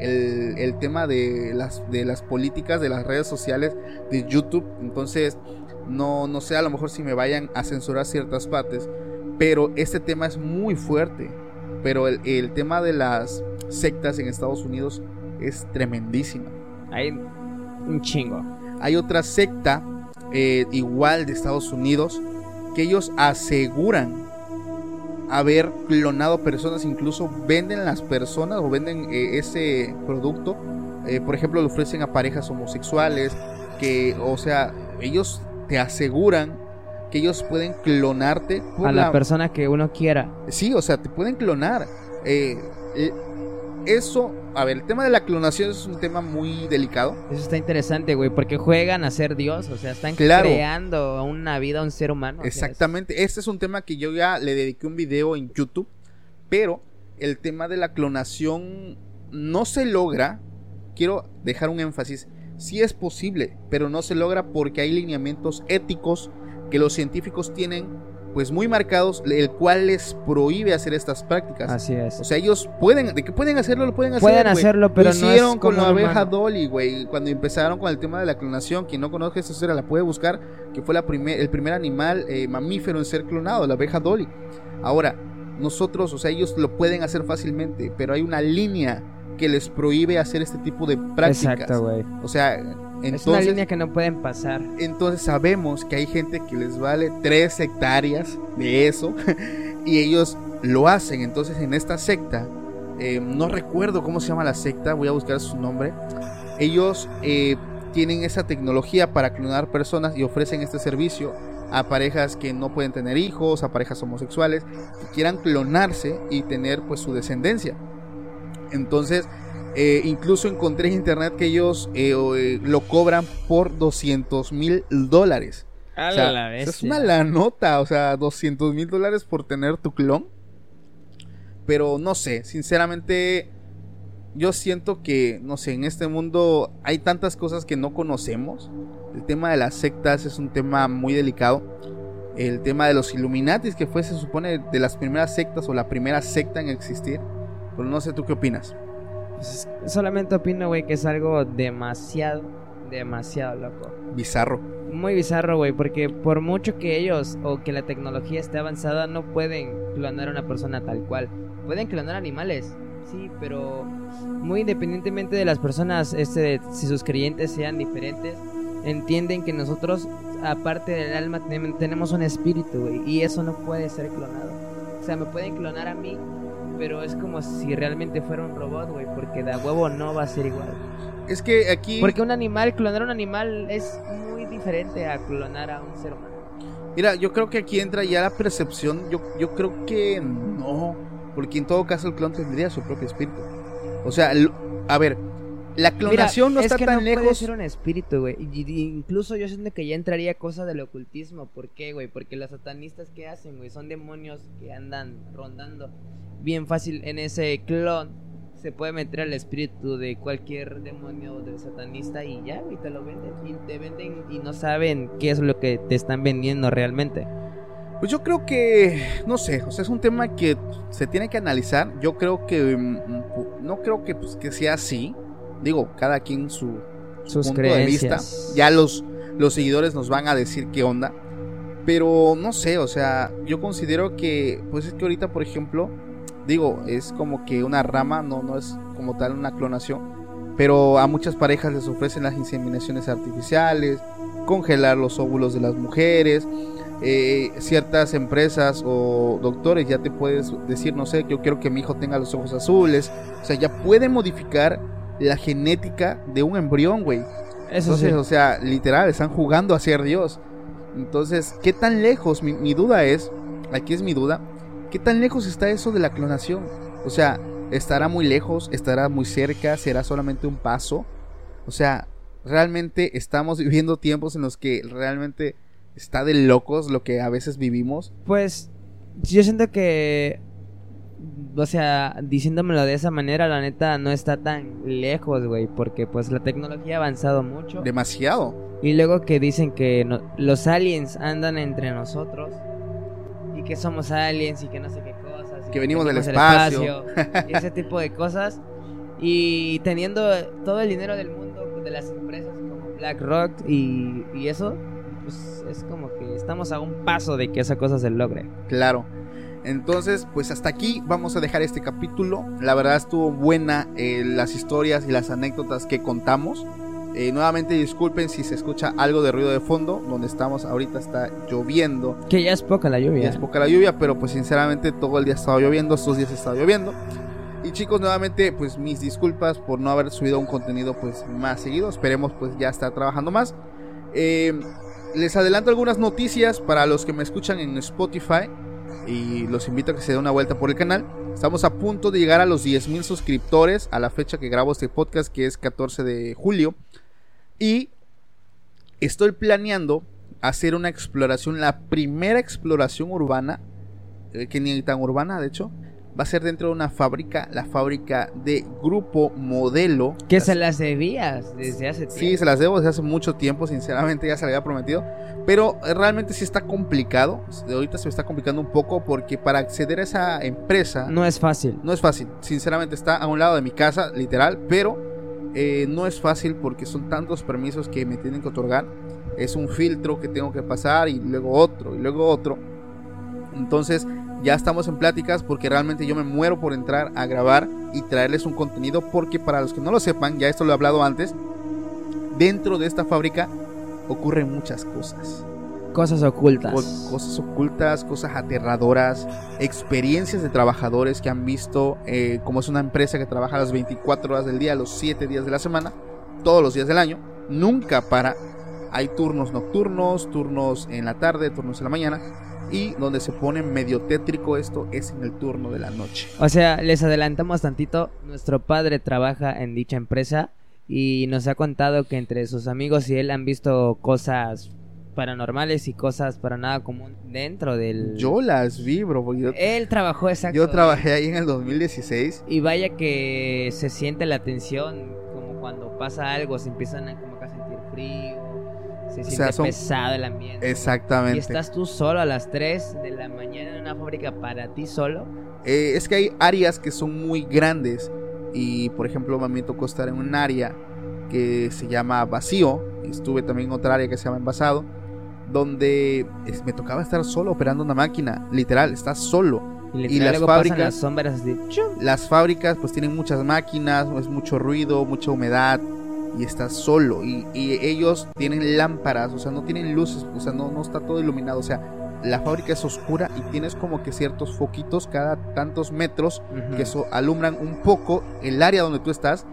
el, el tema de las, de las políticas de las redes sociales de YouTube. Entonces, no, no sé a lo mejor si me vayan a censurar ciertas partes, pero este tema es muy fuerte. pero el, el tema de las sectas en Estados Unidos es tremendísima. Hay un chingo. Hay otra secta eh, igual de Estados Unidos que ellos aseguran haber clonado personas, incluso venden las personas o venden eh, ese producto. Eh, por ejemplo, lo ofrecen a parejas homosexuales, que, o sea, ellos te aseguran que ellos pueden clonarte A la persona que uno quiera. Sí, o sea, te pueden clonar. Eh, eso, a ver, el tema de la clonación es un tema muy delicado. Eso está interesante, güey, porque juegan a ser Dios, o sea, están Claro. creando una vida a un ser humano. o sea, es- Exactamente, este es un tema que yo ya le dediqué un video en YouTube, pero el tema de la clonación no se logra, quiero dejar un énfasis, sí es posible, pero no se logra porque hay lineamientos éticos que los científicos tienen pues muy marcados, el cual les prohíbe hacer estas prácticas. Así es. O sea, ellos pueden, de que pueden hacerlo, lo pueden hacer. Pueden hacerlo, pero lo no es hicieron con como la abeja humano. Dolly, güey. Cuando empezaron con el tema de la clonación, quien no conozca esa historia la puede buscar, que fue la primer, el primer animal eh, mamífero en ser clonado, la abeja Dolly. Ahora, nosotros, o sea, ellos lo pueden hacer fácilmente, pero hay una línea que les prohíbe hacer este tipo de prácticas. Exacto, güey. O sea, Es una entonces, línea que no pueden pasar. entonces sabemos que hay gente que les vale 3 hectáreas de eso (laughs) y ellos lo hacen. Entonces en esta secta, eh, no recuerdo cómo se llama la secta, voy a buscar su nombre. Ellos eh, tienen esa tecnología para clonar personas y ofrecen este servicio a parejas que no pueden tener hijos, a parejas homosexuales que quieran clonarse y tener pues su descendencia. Entonces, eh, incluso encontré en internet que ellos eh, eh, lo cobran por 200 mil dólares. A O sea, la es una la nota, o sea, 200 mil dólares por tener tu clon. Pero no sé, sinceramente, yo siento que, no sé, en este mundo hay tantas cosas que no conocemos. El tema de las sectas es un tema muy delicado. El tema de los Illuminatis, que fue, se supone, de las primeras sectas o la primera secta en existir. Pero no sé, ¿tú qué opinas? Pues, solamente opino, güey, que es algo demasiado, demasiado loco. Bizarro. Muy bizarro, güey, porque por mucho que ellos o que la tecnología esté avanzada, no pueden clonar a una persona tal cual. Pueden clonar animales, sí, pero muy independientemente de las personas, este, si sus creyentes sean diferentes, entienden que nosotros, aparte del alma, tenem- tenemos un espíritu, güey, y eso no puede ser clonado. O sea, me pueden clonar a mí, pero es como si realmente fuera un robot, güey, porque de huevo no va a ser igual. Es que aquí... Porque un animal, clonar a un animal es muy diferente a clonar a un ser humano. Mira, yo creo que aquí entra ya la percepción. Yo, yo creo que no. Porque en todo caso el clon tendría su propio espíritu. O sea, lo- a ver, la clonación no está es que tan no puede lejos. ser un espíritu, güey. Incluso yo siento que ya entraría cosa del ocultismo. ¿Por qué, güey? Porque los satanistas que hacen, güey, son demonios que andan rondando bien fácil en ese clon. Se puede meter el espíritu de cualquier demonio del satanista y ya, güey, te lo venden. Y te venden y no saben qué es lo que te están vendiendo realmente. Pues yo creo que, no sé, o sea, es un tema que se tiene que analizar. Yo creo que, mm, pu- no creo que, pues, que sea así. Digo, cada quien su, Sus punto de vista. Ya los, los seguidores nos van a decir qué onda. Pero no sé, o sea, yo considero que, pues es que ahorita, por ejemplo, digo, es como que una rama, no, no es como tal una clonación. Pero a muchas parejas les ofrecen las inseminaciones artificiales, congelar los óvulos de las mujeres. eh, ciertas empresas o doctores ya te puedes decir, no sé, yo quiero que mi hijo tenga los ojos azules. O sea, ya pueden modificar la genética de un embrión, güey. Eso Entonces, sí. o sea, literal, están jugando a ser Dios. Entonces, ¿qué tan lejos? Mi, mi duda es, aquí es mi duda, ¿qué tan lejos está eso de la clonación? O sea, ¿estará muy lejos? ¿Estará muy cerca? ¿Será solamente un paso? O sea, realmente estamos (laughs) viviendo tiempos en los que realmente está de locos lo que a veces vivimos. Pues yo siento que, o sea, diciéndomelo de esa manera, la neta no está tan lejos, güey, porque pues la tecnología ha avanzado mucho. Demasiado. Y luego que dicen que no- los aliens andan entre nosotros y que somos aliens y que no sé qué cosas. y Que venimos del espacio, y ese tipo de cosas. Y teniendo todo el dinero del mundo de las empresas como BlackRock y, y eso, pues es como que estamos a un paso de que esa cosa se logre. Claro. Entonces, pues hasta aquí vamos a dejar este capítulo. La verdad estuvo buena eh, las historias y las anécdotas que contamos. Eh, nuevamente disculpen si se escucha algo de ruido de fondo. Donde estamos ahorita está lloviendo. Que ya es poca la lluvia. Ya es poca la lluvia, pero pues sinceramente todo el día ha estado lloviendo. Estos días ha estado lloviendo. Y chicos, nuevamente pues mis disculpas por no haber subido un contenido pues más seguido. Esperemos pues ya estar trabajando más. Eh, les adelanto algunas noticias para los que me escuchan en Spotify y los invito a que se den una vuelta por el canal. Estamos a punto de llegar a los 10.000 suscriptores a la fecha que grabo este podcast, que es 14 de julio. Y estoy planeando hacer una exploración, la primera exploración urbana, eh, que ni tan urbana de hecho, va a ser dentro de una fábrica, la fábrica de Grupo Modelo. Que se las debías desde hace tiempo. Sí, se las debo desde hace mucho tiempo, sinceramente ya se le había prometido. Pero realmente sí está complicado. De ahorita se me está complicando un poco porque para acceder a esa empresa... No es fácil. No es fácil. Sinceramente está a un lado de mi casa, literal, pero eh, no es fácil porque son tantos permisos que me tienen que otorgar. Es un filtro que tengo que pasar y luego otro y luego otro. Entonces ya estamos en pláticas porque realmente yo me muero por entrar a grabar y traerles un contenido porque para los que no lo sepan, ya esto lo he hablado antes, dentro de esta fábrica ocurren muchas cosas. Cosas ocultas. cosas ocultas, cosas aterradoras, experiencias de trabajadores que han visto, eh, como es una empresa que trabaja las 24 horas del día, los 7 días de la semana, todos los días del año, nunca para. Hay turnos nocturnos, turnos en la tarde, turnos en la mañana y donde se pone medio tétrico esto es en el turno de la noche. O sea, les adelantamos tantito, nuestro padre trabaja en dicha empresa y nos ha contado que entre sus amigos y él han visto cosas paranormales y cosas para nada común dentro del... Yo las vi, bro. Él trabajó exacto. Yo trabajé ahí en el 2016. Y vaya que se siente la tensión, como cuando pasa algo, se empiezan a, como a sentir frío se siente pesado el ambiente. Exactamente. Y estás tú solo a las 3 de la mañana en una fábrica para ti solo. Eh, es que hay áreas que son muy grandes. Y por ejemplo, a mí me tocó estar en un área que se llama vacío. Estuve también en otra área que se llama envasado. Donde me tocaba estar solo operando una máquina. Literal, estás solo. Y, las fábricas, las sombras las fábricas pues tienen muchas máquinas, es mucho ruido, mucha humedad, y estás solo. Y, ellos tienen lámparas, o sea, no tienen luces, o sea, no, no está todo iluminado, o sea, la fábrica es oscura y tienes como que ciertos foquitos cada tantos metros que eso alumbran un poco el área donde tú estás.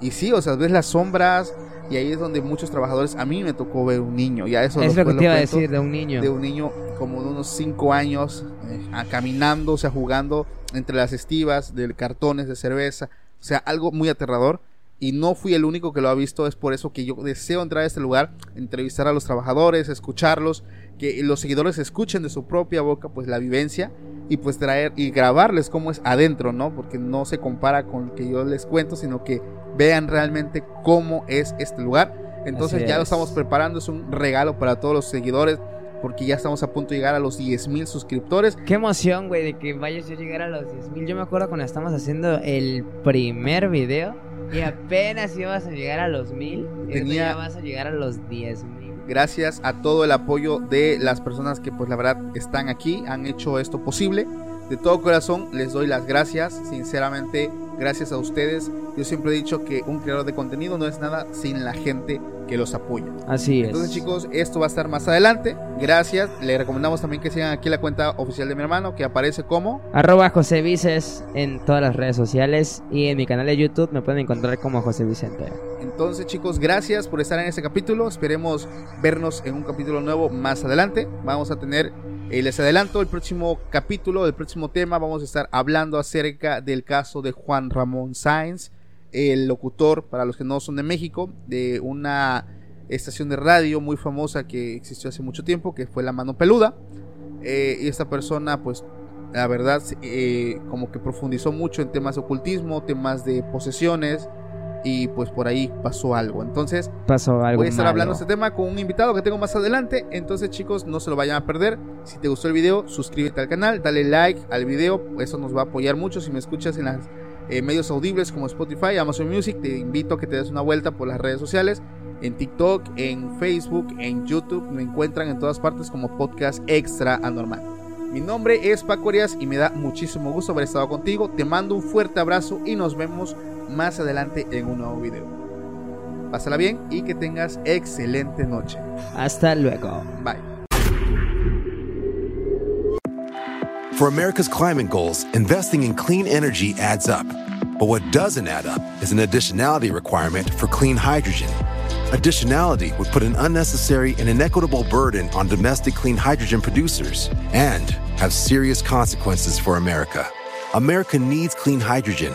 Y sí, o sea, ves las sombras y ahí es donde muchos trabajadores, a mí me tocó ver un niño, ya eso es lo que te iba a decir de un niño. De un niño como de unos 5 años, eh, caminando, o sea, jugando entre las estivas de cartones de cerveza, o sea, algo muy aterrador y no fui el único que lo ha visto, es por eso que yo deseo entrar a este lugar, entrevistar a los trabajadores, escucharlos, que los seguidores escuchen de su propia boca pues la vivencia y pues traer y grabarles cómo es adentro, ¿no? Porque no se compara con lo que yo les cuento, sino que vean realmente cómo es este lugar. Entonces ya lo estamos preparando, es un regalo para todos los seguidores porque ya estamos a punto de llegar a los 10.000 suscriptores. Qué emoción, güey, de que vayas a llegar a los 10.000. Yo me acuerdo cuando estamos haciendo el primer video y apenas ibas a llegar a los mil, Tenía... ya vas a llegar a los diez mil. Gracias a todo el apoyo de las personas que pues la verdad están aquí, han hecho esto posible. De todo corazón les doy las gracias, sinceramente, gracias a ustedes. Yo siempre he dicho que un creador de contenido no es nada sin la gente que los apoya. Así es. Entonces, chicos, esto va a estar más adelante. Gracias. Le recomendamos también que sigan aquí la cuenta oficial de mi hermano, que aparece como arroba José Vices en todas las redes sociales y en mi canal de YouTube me pueden encontrar como José Vicente. Entonces, chicos, gracias por estar en este capítulo. Esperemos vernos en un capítulo nuevo más adelante. Vamos a tener eh, les adelanto el próximo capítulo, el próximo tema, vamos a estar hablando acerca del caso de Juan Ramón Sáenz, el locutor, para los que no son de México, de una estación de radio muy famosa que existió hace mucho tiempo, que fue La Mano Peluda. Eh, y esta persona, pues, la verdad, eh, como que profundizó mucho en temas de ocultismo, temas de posesiones, y pues por ahí pasó algo. Entonces, pasó algo voy a estar hablando de este tema con un invitado que tengo más adelante. Entonces, chicos, no se lo vayan a perder. Si te gustó el video, suscríbete al canal, dale like al video, eso nos va a apoyar mucho. Si me escuchas en las eh, medios audibles como Spotify, Amazon Music. Te invito a que te des una vuelta por las redes sociales. En TikTok, en Facebook, en YouTube. Me encuentran en todas partes como podcast extra anormal. Mi nombre es Paco Arias y me da muchísimo gusto haber estado contigo. Te mando un fuerte abrazo y nos vemos más adelante en un nuevo video. Pásala bien y que tengas excelente noche. Hasta luego. Bye. For America's climate goals, investing in clean energy adds up. But what doesn't add up is an additionality requirement for clean hydrogen. Additionality would put an unnecessary and inequitable burden on domestic clean hydrogen producers and have serious consequences for America. America needs clean hydrogen,